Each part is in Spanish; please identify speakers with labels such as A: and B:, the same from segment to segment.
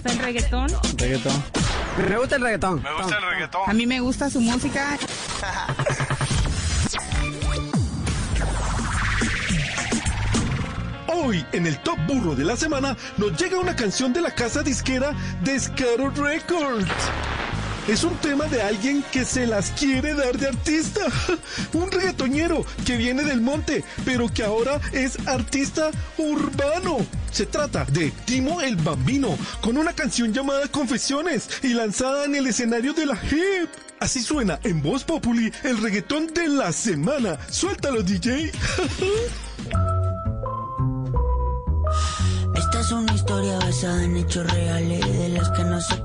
A: gusta el reggaetón.
B: Reggaetón.
C: Me gusta el reggaetón.
D: Me gusta el reggaetón.
A: A mí me gusta su música.
E: Hoy, en el Top Burro de la semana, nos llega una canción de la casa disquera Descaro Records. Es un tema de alguien que se las quiere dar de artista. Un reggaetoñero que viene del monte, pero que ahora es artista urbano. Se trata de Timo el Bambino, con una canción llamada Confesiones y lanzada en el escenario de la hip. Así suena en Voz Populi el reggaetón de la semana. Suéltalo, DJ.
F: Esta es una historia basada en hechos reales, de las que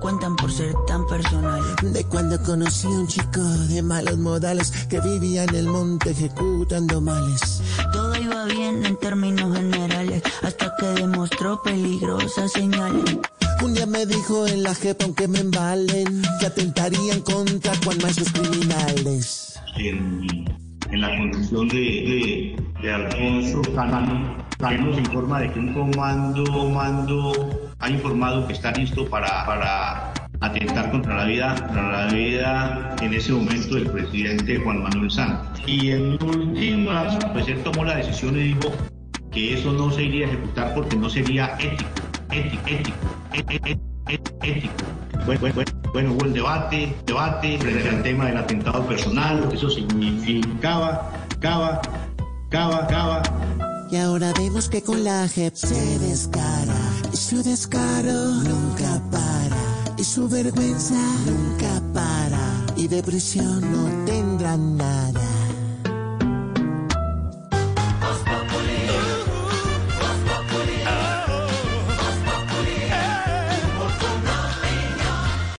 F: cuentan por ser tan personales.
G: De cuando conocí a un chico de malos modales que vivía en el monte ejecutando males.
F: Todo iba bien en términos generales, hasta que demostró peligrosas señales.
G: Un día me dijo en la jepa, aunque me embalen, que atentarían contra cuan maestros criminales.
H: en, en la conducción de, de, de Alfonso Cano, nos informa de que un comando, comando ha informado que está listo para, para atentar contra la vida, contra la vida en ese momento del presidente Juan Manuel Santos. Y en últimas, pues él tomó la decisión y dijo que eso no se iría a ejecutar porque no sería ético, ético, ético, é- é- é- ético. Bueno, bueno, bueno, hubo el debate, debate frente tema del atentado personal, lo que eso significaba, cava, cava, cava.
G: Y ahora vemos que con la JEP se descara. Su descaro nunca para. Y su vergüenza nunca para. Y de prisión no tendrán nada.